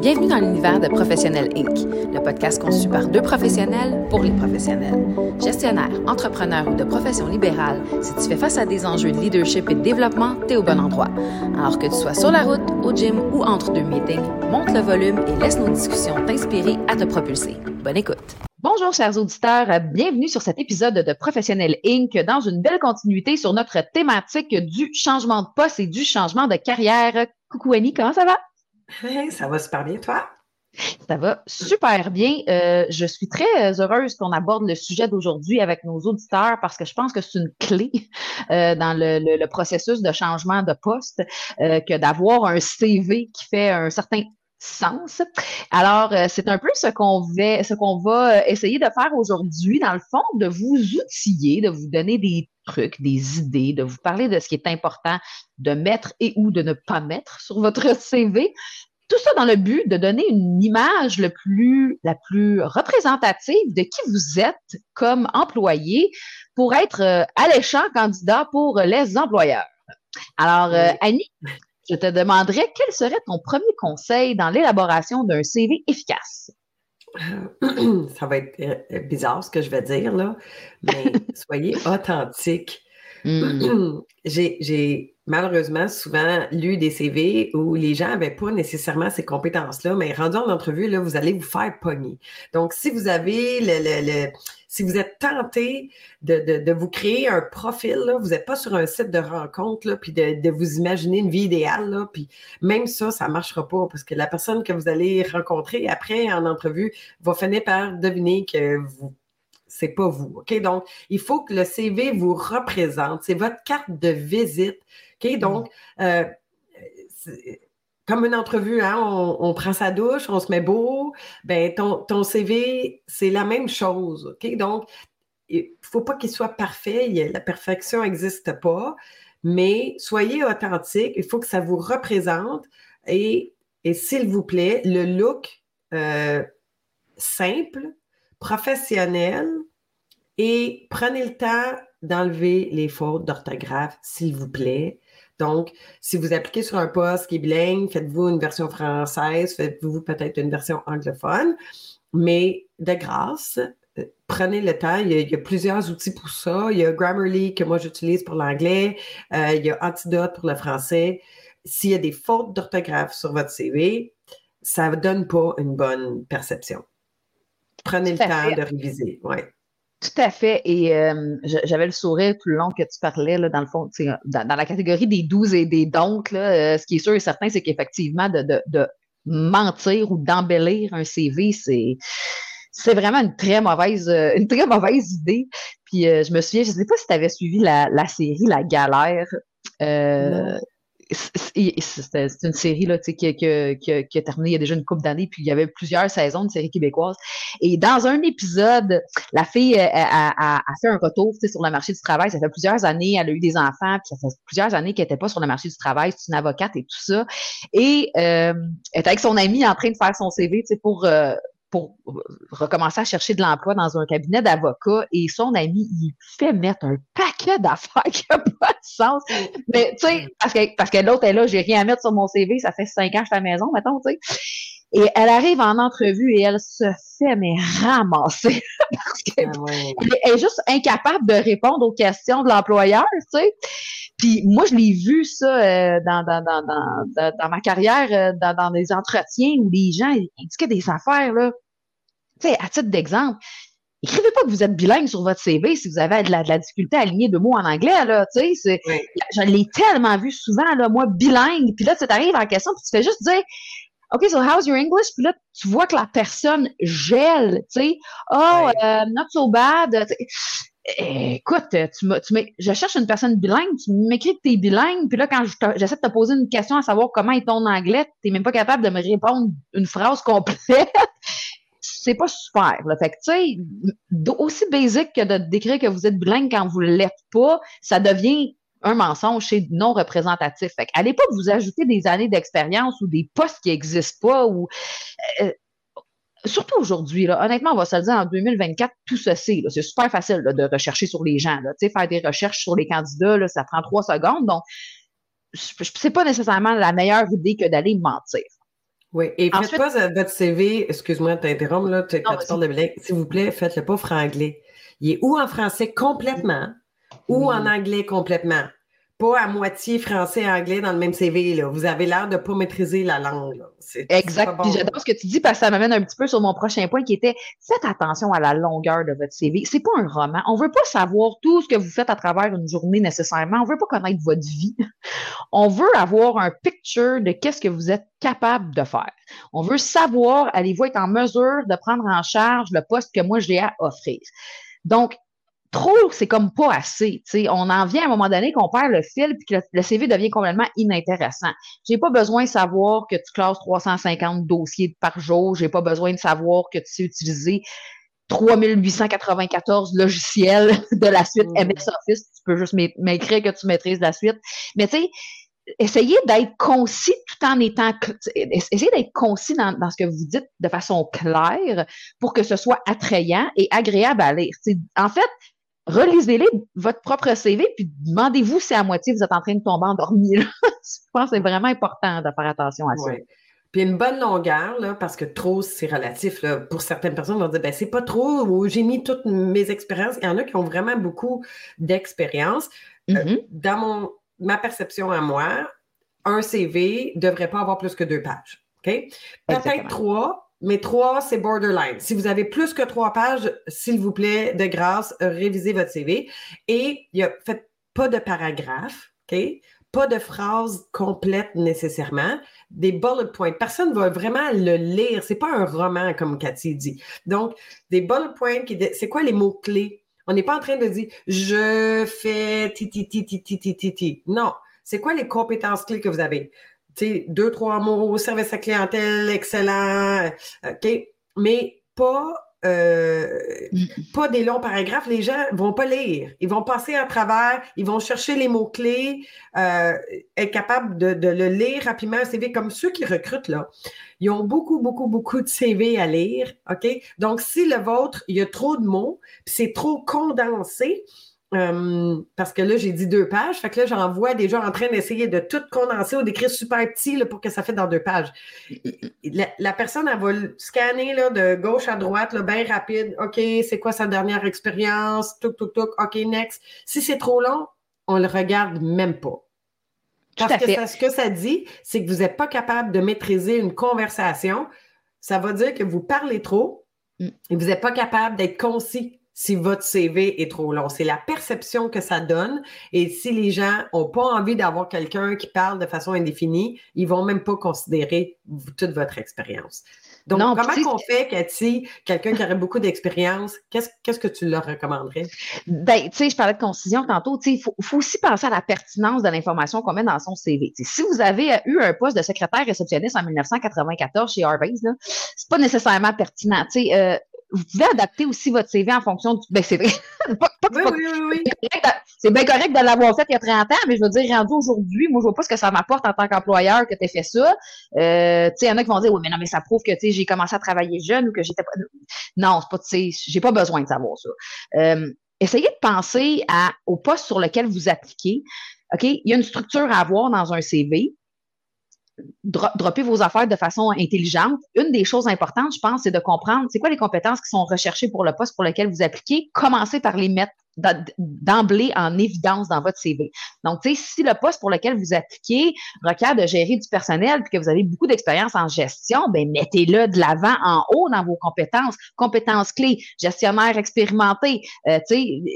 Bienvenue dans l'univers de Professionnel Inc., le podcast conçu par deux professionnels pour les professionnels. Gestionnaire, entrepreneur ou de profession libérale, si tu fais face à des enjeux de leadership et de développement, t'es au bon endroit. Alors que tu sois sur la route, au gym ou entre deux meetings, monte le volume et laisse nos discussions t'inspirer à te propulser. Bonne écoute. Bonjour chers auditeurs, bienvenue sur cet épisode de Professionnel Inc. dans une belle continuité sur notre thématique du changement de poste et du changement de carrière. Coucou Annie, comment ça va? Ça va super bien, toi? Ça va super bien. Euh, je suis très heureuse qu'on aborde le sujet d'aujourd'hui avec nos auditeurs parce que je pense que c'est une clé euh, dans le, processus de changement de poste euh, que d'avoir un CV qui fait un certain sens. Alors, c'est un peu ce qu'on va, ce qu'on va essayer de faire aujourd'hui, dans le fond, de vous outiller, de vous donner des trucs, des idées, de vous parler de ce qui est important de mettre et ou de ne pas mettre sur votre CV. Tout ça dans le but de donner une image le plus, la plus représentative de qui vous êtes comme employé pour être euh, alléchant candidat pour les employeurs. Alors, euh, Annie, je te demanderais quel serait ton premier conseil dans l'élaboration d'un CV efficace? ça va être euh, bizarre ce que je vais dire, là, mais soyez authentique. Hmm. J'ai malheureusement souvent lu des CV où les gens n'avaient pas nécessairement ces compétences-là, mais rendu en entrevue, là, vous allez vous faire pogner. Donc, si vous avez le, si vous êtes tenté de, vous créer un profil, là, vous n'êtes pas sur un site de rencontre, là, puis de, vous imaginer une vie idéale, là, puis même ça, ça ne marchera pas parce que la personne que vous allez rencontrer après en entrevue va finir par deviner que vous c'est pas vous. OK? Donc, il faut que le CV vous représente. C'est votre carte de visite. OK? Donc, euh, comme une entrevue, hein, on, prend sa douche, on se met beau. Ben, ton, ton CV, c'est la même chose. OK? Donc, il ne faut pas qu'il soit parfait. La perfection n'existe pas. Mais soyez authentique. Il faut que ça vous représente. Et, et s'il vous plaît, le look euh, simple, professionnel, et prenez le temps d'enlever les fautes d'orthographe, s'il vous plaît. Donc, si vous appliquez sur un poste qui est bilingue, faites-vous une version française, faites-vous peut-être une version anglophone, mais de grâce, euh, prenez le temps. Il y, a, plusieurs outils pour ça. Il y a Grammarly que moi j'utilise pour l'anglais. Euh, il y a Antidote pour le français. S'il y a des fautes d'orthographe sur votre CV, ça ne donne pas une bonne perception. Prenez le temps de réviser. Ouais. Tout à fait. Et euh, j'avais le sourire tout le long que tu parlais, là, dans le fond, dans, dans, la catégorie des douze et des donc, là, euh, ce qui est sûr et certain, c'est qu'effectivement, de, de, de, mentir ou d'embellir un CV, c'est c'est vraiment une très mauvaise, euh, une très mauvaise idée. Puis je me souviens, je ne sais pas si tu avais suivi la, la, série La Galère c'est une série là, qui, qui, qui, qui, a terminé il y a déjà une couple d'années, puis il y avait plusieurs saisons de série québécoise. Et dans un épisode, la fille a, fait un retour sur le marché du travail. Ça fait plusieurs années, elle a eu des enfants, puis ça fait plusieurs années qu'elle n'était pas sur le marché du travail. C'est une avocate et tout ça. Et euh, elle était avec son amie en train de faire son CV pour euh, pour recommencer à chercher de l'emploi dans un cabinet d'avocats et son ami, il fait mettre un paquet d'affaires qui n'a pas de sens. Mais, tu sais, parce que, parce que l'autre est là, j'ai rien à mettre sur mon CV, ça fait cinq ans que je suis à la maison, mettons, tu sais. Et elle arrive en entrevue et elle se fait, mais ramasser. parce qu'elle ah est juste incapable de répondre aux questions de l'employeur, tu sais. Puis moi, je l'ai vu ça euh, dans, dans, dans, dans, dans ma carrière, euh, dans, dans des entretiens où les gens indiquaient des affaires, là. Tu sais, à titre d'exemple, écrivez pas que vous êtes bilingue sur votre CV si vous avez de la, de la difficulté à aligner deux mots en anglais, là, tu sais. Je l'ai tellement vu souvent, là, moi, bilingue. Puis là, tu arrives en question, puis tu fais juste dire, OK, so how's your English? Puis là, tu vois que la personne gèle, tu sais. Oh, euh, not so bad. Écoute, tu tu je cherche une personne bilingue, tu m'écris que tu es bilingue, puis là, quand j'essaie de te poser une question à savoir comment est ton anglais, tu n'es même pas capable de me répondre une phrase complète. c'est pas super. Là. Fait que, tu sais, aussi basique que de décrire que vous êtes bilingue quand vous l'êtes pas, ça devient un mensonge, c'est non représentatif. Fait allez pas vous ajouter des années d'expérience ou des postes qui n'existent pas ou euh, surtout aujourd'hui, honnêtement, on va se le dire, en 2024, tout sait. C'est super facile de rechercher sur les gens. Là. Faire des recherches sur les candidats, là, ça prend trois secondes. Donc, c'est pas nécessairement la meilleure idée que d'aller mentir. Oui, et faites pas votre CV, excuse-moi de t'interrompre, là, quand tu parles de s'il vous plaît, faites-le pas franglais. Il est ou en français complètement, ou en anglais complètement pas à moitié français et anglais dans le même CV. Là. Vous avez l'air de ne pas maîtriser la langue. Exact. Puis j'adore ce que tu dis parce que ça m'amène un petit peu sur mon prochain point qui était faites attention à la longueur de votre CV. C'est pas un roman. On veut pas savoir tout ce que vous faites à travers une journée nécessairement. On veut pas connaître votre vie. On veut avoir un picture de qu'est-ce que vous êtes capable de faire. On veut savoir, allez-vous être en mesure de prendre en charge le poste que moi j'ai à offrir. Donc, trop, c'est comme pas assez. On en vient à un moment donné qu'on perd le fil puis que le, CV devient complètement inintéressant. J'ai pas besoin de savoir que tu classes 350 dossiers par jour. J'ai pas besoin de savoir que tu sais utiliser 3894 logiciels de la suite MS mm. Office. Tu peux juste m'écrire que tu maîtrises la suite. Mais tu sais, essayez d'être concis tout en étant essayez d'être concis dans, dans, ce que vous dites de façon claire pour que ce soit attrayant et agréable à lire. en fait, relisez-les votre propre CV, puis demandez-vous si à moitié vous êtes en train de tomber endormi. Je pense que c'est vraiment important de faire attention à ça. Puis une bonne longueur, là, parce que trop, c'est relatif. Là. Pour certaines personnes, vont dire ben c'est pas trop, j'ai mis toutes mes expériences. Il y en a qui ont vraiment beaucoup d'expérience. Euh, mm-hmm. dans mon, ma perception à moi, un CV ne devrait pas avoir plus que deux pages. OK? Peut-être trois, mais trois, c'est borderline. Si vous avez plus que trois pages, s'il vous plaît, de grâce, révisez votre CV. Et y a, faites pas de paragraphe, OK? Pas de phrases complètes nécessairement. Des bullet points. Personne ne va vraiment le lire. C'est pas un roman, comme Cathy dit. Donc, des bullet points, c'est quoi les mots-clés? On n'est pas en train de dire je fais ti ti ti ti ti ti ti. Non. C'est quoi les compétences clés que vous avez? Deux, trois mots, service à clientèle, excellent, OK, mais pas, euh, pas des longs paragraphes. Les gens vont pas lire. Ils vont passer à travers, ils vont chercher les mots-clés, euh, être capable de, de, le lire rapidement, un CV, comme ceux qui recrutent, là. Ils ont beaucoup, beaucoup, beaucoup de CV à lire, OK? Donc, si le vôtre, il y a trop de mots, c'est trop condensé, euh, parce que là, j'ai dit deux pages. Fait que là, j'en vois des gens en train d'essayer de tout condenser ou d'écrire super petit pour que ça fait dans deux pages. La, personne, elle va scanner là, de gauche à droite, là, bien rapide. OK, c'est quoi sa dernière expérience? Tuk, tuk, tuk. OK, next. Si c'est trop long, on le regarde même pas. Parce que ce que ça dit, c'est que vous n'êtes pas capable de maîtriser une conversation. Ça va dire que vous parlez trop mm. et vous n'êtes pas capable d'être concis si votre CV est trop long. C'est la perception que ça donne. Et si les gens n'ont pas envie d'avoir quelqu'un qui parle de façon indéfinie, ils vont même pas considérer toute votre expérience. Donc, comment qu'on fait, Cathy, quelqu'un qui aurait beaucoup d'expérience, qu'est-ce, que tu leur recommanderais? Ben, tu sais, je parlais de concision tantôt, tu sais, il faut, aussi penser à la pertinence de l'information qu'on met dans son CV. si vous avez eu un poste de secrétaire réceptionniste en 1994 chez Harvey's, c'est pas nécessairement pertinent. Tu sais, euh, vous pouvez adapter aussi votre CV en fonction du. Ben, c'est vrai. oui, oui, oui, C'est bien correct de l'avoir fait il y a 30 ans, mais je veux dire, rendu aujourd'hui, moi, je vois pas ce que ça m'apporte en tant qu'employeur que tu aies fait ça. Euh, tu sais, il y en a qui vont dire, oui, mais non, mais ça prouve que, tu sais, j'ai commencé à travailler jeune ou que j'étais pas. Non, c'est pas, tu sais, j'ai pas besoin de savoir ça. Euh, essayez de penser à, au poste sur lequel vous appliquez. OK? Il y a une structure à avoir dans un CV dropper vos affaires de façon intelligente. Une des choses importantes, je pense, c'est de comprendre c'est quoi les compétences qui sont recherchées pour le poste pour lequel vous appliquez. Commencez par les mettre d'emblée en évidence dans votre CV. Donc, tu sais, si le poste pour lequel vous appliquez requiert de gérer du personnel puis que vous avez beaucoup d'expérience en gestion, ben mettez-le de l'avant en haut dans vos compétences. Compétences clés, gestionnaire expérimenté, euh,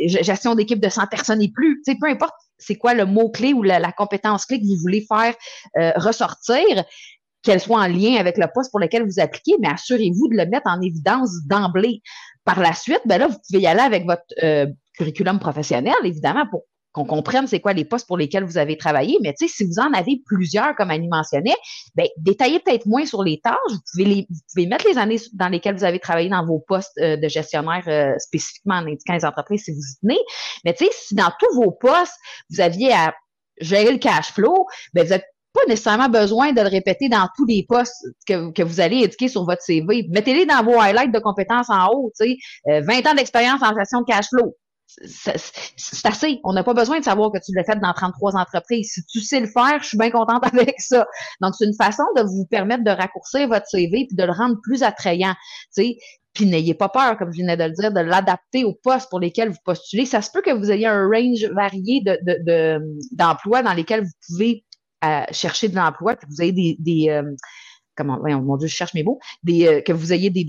gestion d'équipe de 100 personnes et plus. Tu sais, peu importe c'est quoi le mot-clé ou la, compétence clé que vous voulez faire euh, ressortir, qu'elle soit en lien avec le poste pour lequel vous appliquez, mais assurez-vous de le mettre en évidence d'emblée. Par la suite, ben là, vous pouvez y aller avec votre euh, curriculum professionnel, évidemment, qu'on comprenne c'est quoi les postes pour lesquels vous avez travaillé. Mais tu sais, si vous en avez plusieurs, comme Annie mentionnait, ben, détaillez peut-être moins sur les tâches. Vous pouvez, les, vous pouvez mettre les années dans lesquelles vous avez travaillé dans vos postes euh, de gestionnaire euh, spécifiquement en indiquant les entreprises si vous y tenez. Mais tu sais, si dans tous vos postes, vous aviez à gérer le cash flow, ben, vous n'avez pas nécessairement besoin de le répéter dans tous les postes que, que vous allez éduquer sur votre CV. Mettez-les dans vos highlights de compétences en haut, tu sais, 20 euh, ans d'expérience en gestion de cash flow c'est assez. On n'a pas besoin de savoir que tu l'as fait dans 33 entreprises. Si tu sais le faire, je suis bien contente avec ça. Donc, c'est une façon de vous permettre de raccourcir votre CV puis de le rendre plus attrayant. Puis n'ayez pas peur, comme je venais de le dire, de l'adapter aux postes pour lesquels vous postulez. Ça se peut que vous ayez un range varié de, d'emplois dans lesquels vous pouvez euh, chercher de l'emploi, que vous ayez des, euh, comment, mon Dieu, je cherche mes mots, euh, que vous ayez des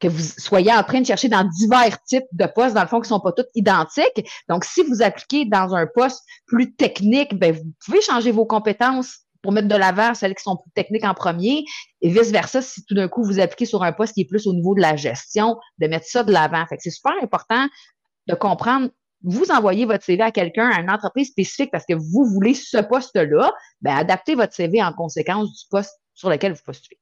que vous soyez en train de chercher dans divers types de postes, dans le fond, qui sont pas tous identiques. Donc, si vous appliquez dans un poste plus technique, ben, vous pouvez changer vos compétences pour mettre de l'avant celles qui sont plus techniques en premier et vice-versa, si tout d'un coup vous appliquez sur un poste qui est plus au niveau de la gestion, de mettre ça de l'avant. Fait c'est super important de comprendre vous envoyez votre CV à quelqu'un, à une entreprise spécifique parce que vous voulez ce poste-là, ben adaptez votre CV en conséquence du poste sur lequel vous postulez.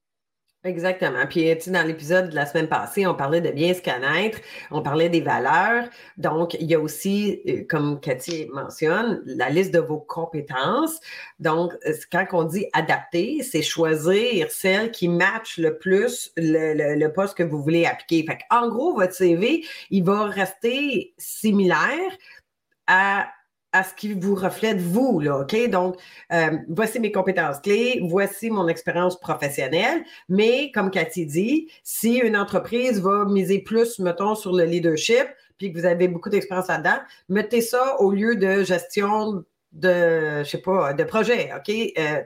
Exactement. Puis, tu dans l'épisode de la semaine passée, on parlait de bien se connaître, on parlait des valeurs. Donc, il y a aussi, euh, comme Cathy mentionne, la liste de vos compétences. Donc, euh, quand on dit adapter, c'est choisir celle qui match le plus le, le poste que vous voulez appliquer. Fait en gros, votre CV, il va rester similaire à à ce qui vous reflète vous, là, OK? Donc, euh, voici mes compétences clés, voici mon expérience professionnelle, mais comme Cathy dit, si une entreprise va miser plus, mettons, sur le leadership, puis que vous avez beaucoup d'expérience là-dedans, mettez ça au lieu de gestion de, je sais pas, de projet, OK? Euh,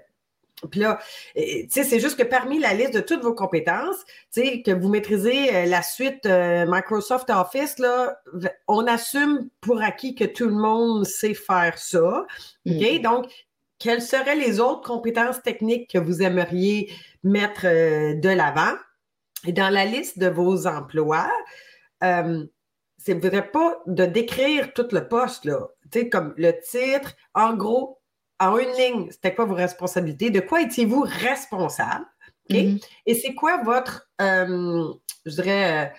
puis là, tu sais, c'est juste que parmi la liste de toutes vos compétences, tu sais, que vous maîtrisez euh, la suite euh, Microsoft Office, là, on assume pour acquis que tout le monde sait faire ça. OK? Mm. Donc, quelles seraient les autres compétences techniques que vous aimeriez mettre euh, de l'avant? Et dans la liste de vos emplois, euh, c'est vrai pas de décrire tout le poste, là. Tu sais, comme le titre, en gros, en une ligne, c'était quoi vos responsabilités? De quoi étiez-vous responsable? Mm-hmm. Et c'est quoi votre, euh, je dirais,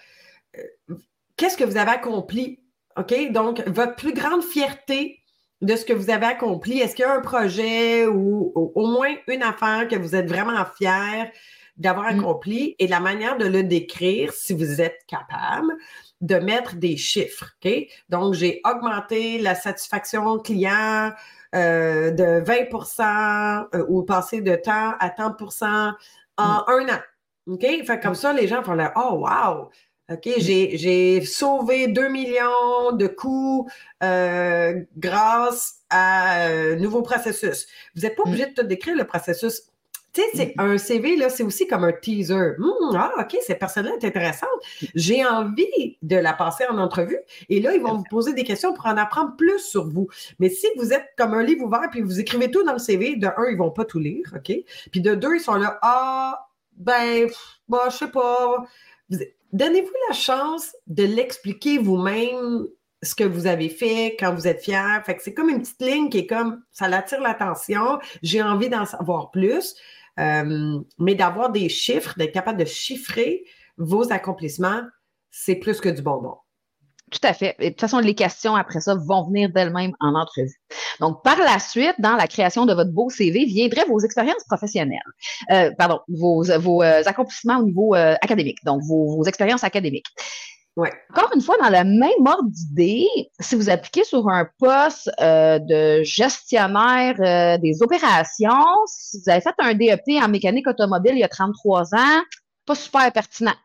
euh, qu'est-ce que vous avez accompli? OK? Donc, votre plus grande fierté de ce que vous avez accompli, est-ce qu'il y a un projet ou, au moins une affaire que vous êtes vraiment fier d'avoir mm. accompli? Et la manière de le décrire, si vous êtes capable, de mettre des chiffres. OK? Donc, j'ai augmenté la satisfaction client, euh, de 20% euh, ou passer de temps à tant en mm. un an. OK? Fait comme ça, les gens font là, oh, wow! OK, mm. j'ai sauvé 2 millions de coûts euh, grâce à un nouveau processus. Vous n'êtes pas mm. obligé de tout décrire le processus tu sais, mm-hmm. un CV, là, c'est aussi comme un teaser. Hmm, ah, OK, cette personne-là est intéressante. J'ai envie de la passer en entrevue. Et là, ils vont vous poser des questions pour en apprendre plus sur vous. Mais si vous êtes comme un livre ouvert puis vous écrivez tout dans le CV, de un, ils vont pas tout lire, OK? Puis de deux, ils sont là, ah, ben, bah, je sais pas. Donnez-vous la chance de l'expliquer vous-même ce que vous avez fait quand vous êtes fier. Fait que c'est comme une petite ligne qui est comme, ça l'attire l'attention. J'ai envie d'en savoir plus. Euh, mais d'avoir des chiffres, d'être capable de chiffrer vos accomplissements, c'est plus que du bonbon. Tout à fait. De toute façon, les questions après ça vont venir d'elles-mêmes en entrevue. Donc, par la suite, dans la création de votre beau CV, viendraient vos expériences professionnelles. Euh, pardon, vos, vos euh, accomplissements au niveau académique, donc vos expériences académiques. Encore une fois, dans le même ordre d'idée, si vous appliquez sur un poste euh, de gestionnaire euh, des opérations, si vous avez fait un DEP en mécanique automobile il y a 33 ans, pas super pertinent.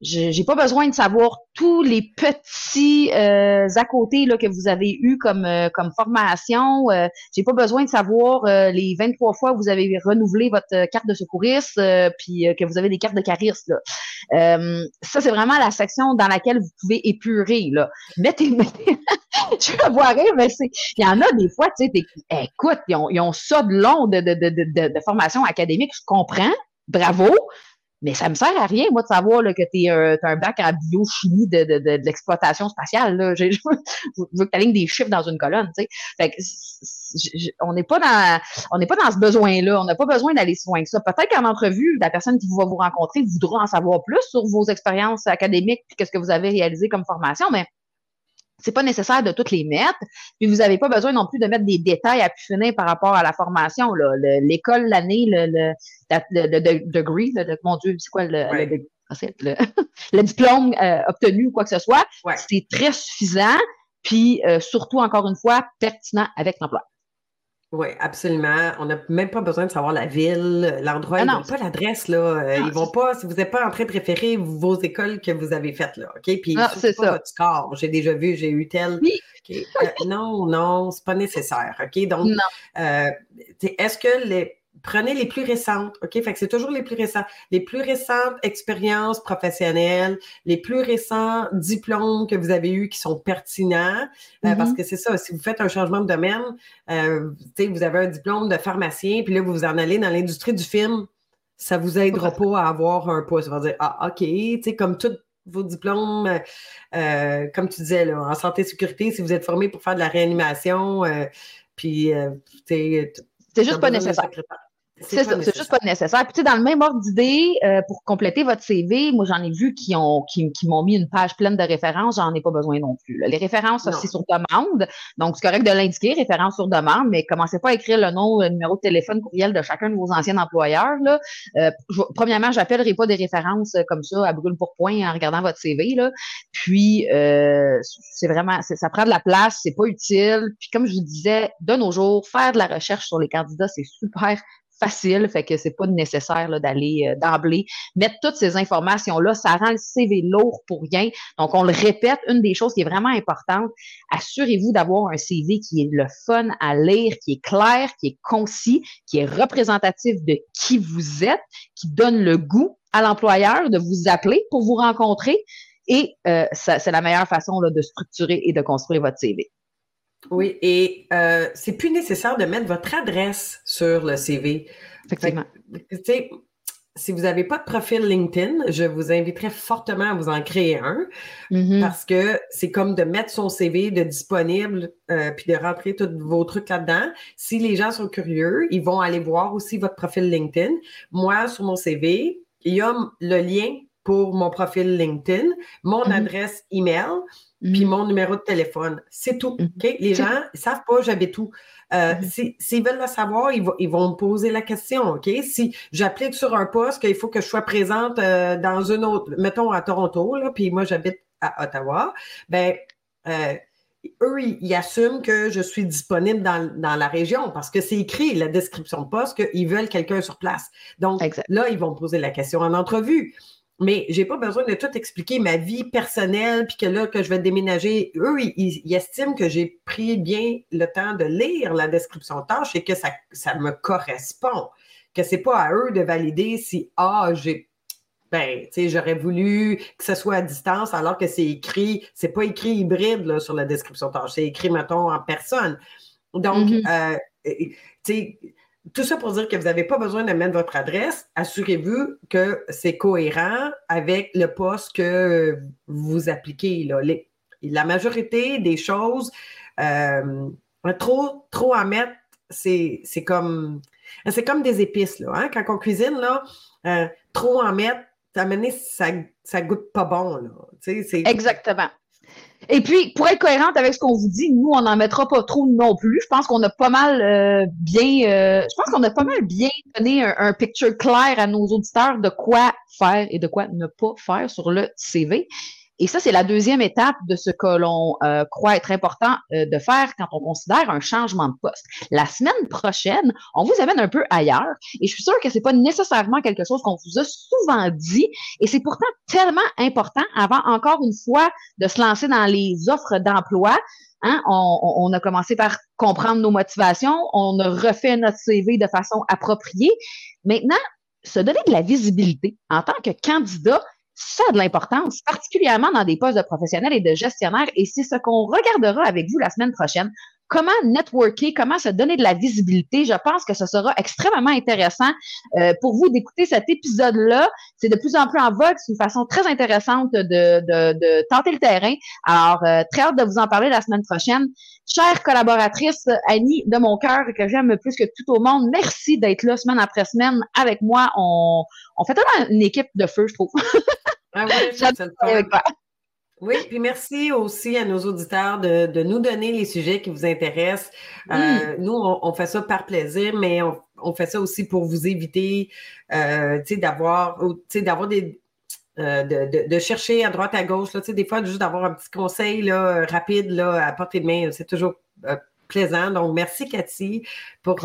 J'ai pas besoin de savoir tous les petits euh, à côté là, que vous avez eu comme, euh, comme formation. Euh, J'ai pas besoin de savoir euh, les 23 fois que vous avez renouvelé votre carte de secouriste puis que vous avez des cartes de cariste. Là. ça, c'est vraiment la section dans laquelle vous pouvez épurer. Là. Mettez, mettez je vais voir rire, mais c'est. Il y en a des fois, tu sais, écoute, ils ont, ils ont ça de long de, de, de, de formation académique, je comprends. Bravo, mais ça me sert à rien, moi, de savoir là, que tu as un bac en biochimie de, de, de, l'exploitation spatiale. Là. Je, veux que tu alignes des chiffres dans une colonne. Tu sais. Fait que, on n'est pas dans on n'est pas dans ce besoin-là. On n'a pas besoin d'aller si loin que ça. Peut-être qu'en entrevue, la personne qui va vous rencontrer voudra en savoir plus sur vos expériences académiques et qu'est-ce que vous avez réalisé comme formation, mais c'est pas nécessaire de toutes les mettre. Puis vous n'avez pas besoin non plus de mettre des détails à pu finir par rapport à la formation. L'école, l'année, le, le, le, degree, le, mon Dieu, c'est quoi le, le, diplôme euh, obtenu ou quoi que ce soit. C'est très suffisant. puis euh, surtout, encore une fois, pertinent avec l'emploi. Oui, absolument. On n'a même pas besoin de savoir la ville, l'endroit. Ah ils n'ont pas l'adresse, là. Euh, ils vont pas, si vous n'êtes pas en train de préférer vos écoles que vous avez faites, là. OK? Puis, ah, c'est pas votre score. J'ai déjà vu, j'ai eu tel. Oui. Euh, non, non, c'est pas nécessaire. OK? Donc, est-ce que les prenez les plus récentes, OK? Fait que c'est toujours les plus récentes. Les plus récentes expériences professionnelles, les plus récents diplômes que vous avez eus qui sont pertinents, euh, parce mm-hmm. que c'est ça, si vous faites un changement de domaine, euh, vous avez un diplôme de pharmacien, puis là, vous vous en allez dans l'industrie du film, ça vous aidera pas à avoir un poste. Ça va dire, ah, OK, tu sais, comme tous vos diplômes, euh, comme tu disais, là, en santé et sécurité, si vous êtes formé pour faire de la réanimation, puis, c'est juste pas nécessaire. C'est ça, c'est juste pas nécessaire. Puis, tu sais, dans le même ordre d'idée, euh, pour compléter votre CV, moi, j'en ai vu qui ont qui, qui m'ont mis une page pleine de références, j'en ai pas besoin non plus. Les références, c'est sur demande. Donc, c'est correct de l'indiquer, référence sur demande, mais commencez pas à écrire le nom, le numéro de téléphone, courriel de chacun de vos anciens employeurs. Là. Euh, premièrement, j'appellerai pas des références comme ça à brûle pour point en regardant votre CV. Là. Puis, euh, c'est vraiment, ça prend de la place, c'est pas utile. Puis, comme je vous disais, de nos jours, faire de la recherche sur les candidats, c'est super facile, fait que c'est pas nécessaire d'aller euh, d'emblée mettre toutes ces informations-là. Ça rend le CV lourd pour rien. Donc, on le répète, une des choses qui est vraiment importante, assurez-vous d'avoir un CV qui est le fun à lire, qui est clair, qui est concis, qui est représentatif de qui vous êtes, qui donne le goût à l'employeur de vous appeler pour vous rencontrer. Et euh, c'est la meilleure façon là, de structurer et de construire votre CV. Oui, et euh, c'est plus nécessaire de mettre votre adresse sur le CV. Effectivement. si vous n'avez pas de profil LinkedIn, je vous inviterais fortement à vous en créer un mm-hmm. parce que c'est comme de mettre son CV de disponible euh, puis de rentrer tous vos trucs là-dedans. Si les gens sont curieux, ils vont aller voir aussi votre profil LinkedIn. Moi, sur mon CV, il y a le lien pour mon profil LinkedIn, mon mm-hmm. adresse email puis mon numéro de téléphone. C'est tout. Mm-hmm. Les gens ne savent pas, j'avais tout. Euh, mm-hmm. S'ils veulent le savoir, ils, vont me poser la question. OK? Si j'applique sur un poste qu'il faut que je sois présente euh, dans une autre, mettons à Toronto, là, puis moi j'habite à Ottawa, ben euh, eux, ils, assument que je suis disponible dans, dans la région parce que c'est écrit la description de poste qu'ils veulent quelqu'un sur place. Donc là, ils vont me poser la question en entrevue mais j'ai pas besoin de tout expliquer ma vie personnelle, puis que là, que je vais déménager. Eux, ils, estiment que j'ai pris bien le temps de lire la description de tâche et que ça, ça me correspond. Que c'est pas à eux de valider si, ah, j'ai ben, tu sais, j'aurais voulu que ce soit à distance alors que c'est écrit, c'est pas écrit hybride là, sur la description de tâche, c'est écrit, mettons, en personne. Donc, mm-hmm. euh, tu sais, tout ça pour dire que vous n'avez pas besoin de mettre votre adresse. Assurez-vous que c'est cohérent avec le poste que vous appliquez. Là. la majorité des choses, euh, trop, trop à mettre, c'est, comme c'est comme des épices. Là, hein. Quand on cuisine, là, euh, trop en mettre, ça, ça goûte pas bon. Là. Exactement. Et puis, pour être cohérente avec ce qu'on vous dit, nous, on n'en mettra pas trop non plus. Je pense qu'on a pas mal euh, bien, euh, je pense qu'on a pas mal bien donné un, un, picture clair à nos auditeurs de quoi faire et de quoi ne pas faire sur le CV. Et ça, c'est la deuxième étape de ce que l'on euh, croit être important euh, de faire quand on considère un changement de poste. La semaine prochaine, on vous amène un peu ailleurs et je suis sûre que c'est pas nécessairement quelque chose qu'on vous a souvent dit et c'est pourtant tellement important avant encore une fois de se lancer dans les offres d'emploi. Hein, on, on, a commencé par comprendre nos motivations, on a refait notre CV de façon appropriée. Maintenant, se donner de la visibilité en tant que candidat, ça a de l'importance, particulièrement dans des postes de professionnels et de gestionnaires. Et c'est ce qu'on regardera avec vous la semaine prochaine. Comment networker, comment se donner de la visibilité? Je pense que ce sera extrêmement intéressant euh, pour vous d'écouter cet épisode-là. C'est de plus en plus en vogue. C'est une façon très intéressante de, de, de tenter le terrain. Alors, euh, très hâte de vous en parler la semaine prochaine. Chère collaboratrice, Annie de mon cœur, que j'aime plus que tout au monde, merci d'être là semaine après semaine avec moi. On, on fait tellement une équipe de feu, je trouve. Ah oui, Oui, puis merci aussi à nos auditeurs de, nous donner les sujets qui vous intéressent. Euh, nous, on, fait ça par plaisir, mais on, fait ça aussi pour vous éviter euh, d'avoir d'avoir des, de, chercher à droite, à gauche. Là, des fois, juste d'avoir un petit conseil là, rapide là, à portée de main, c'est toujours plaisant. Donc, merci Cathy pour,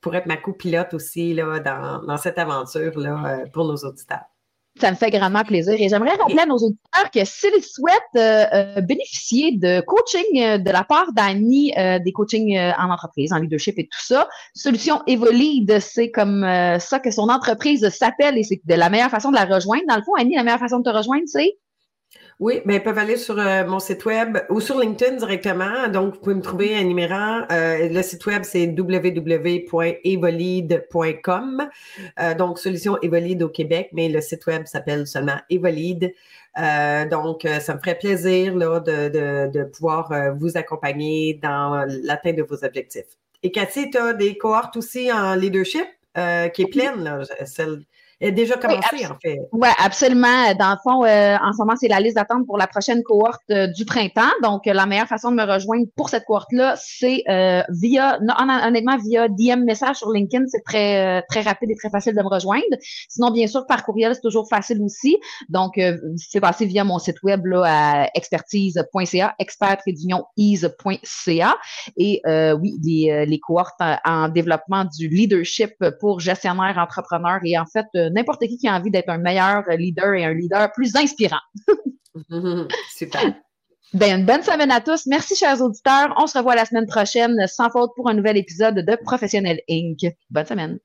pour être ma copilote aussi là, dans, dans cette aventure-là pour nos auditeurs. Ça me fait grandement plaisir. Et j'aimerais rappeler à nos auditeurs que s'ils souhaitent euh, euh, bénéficier de coaching euh, de la part d'Annie, des coachings en entreprise, en leadership et tout ça, Solution Evolide, c'est comme ça que son entreprise s'appelle et c'est de la meilleure façon de la rejoindre. Dans le fond, Annie, la meilleure façon de te rejoindre, c'est? Oui, mais ils peuvent aller sur euh, mon site web ou sur LinkedIn directement. Donc, vous pouvez me trouver un numéro. Euh, le site web, c'est www.evolide.com. Euh, donc, solution Evolide au Québec, mais le site web s'appelle seulement Evolide. donc, ça me ferait plaisir là, de, de, pouvoir vous accompagner dans l'atteinte de vos objectifs. Et Cathy, tu as des cohortes aussi en leadership qui est pleine, là, celle est déjà commencé, en fait. Oui, absolument. Dans le fond, euh, en ce moment, c'est la liste d'attente pour la prochaine cohorte euh, du printemps. Donc, la meilleure façon de me rejoindre pour cette cohorte-là, c'est euh, via, non, honnêtement, via DM message sur LinkedIn. C'est très, très rapide et très facile de me rejoindre. Sinon, bien sûr, par courriel, c'est toujours facile aussi. Donc, c'est passé via mon site web là, à expertise.ca, expert-ease.ca. Et oui, les, les cohortes en, en développement du leadership pour gestionnaires, entrepreneurs et en fait, n'importe qui qui a envie d'être un meilleur leader et un leader plus inspirant. Super. Ben, une bonne semaine à tous. Merci, chers auditeurs. On se revoit la semaine prochaine, sans faute, pour un nouvel épisode de Professionnel Inc. Bonne semaine.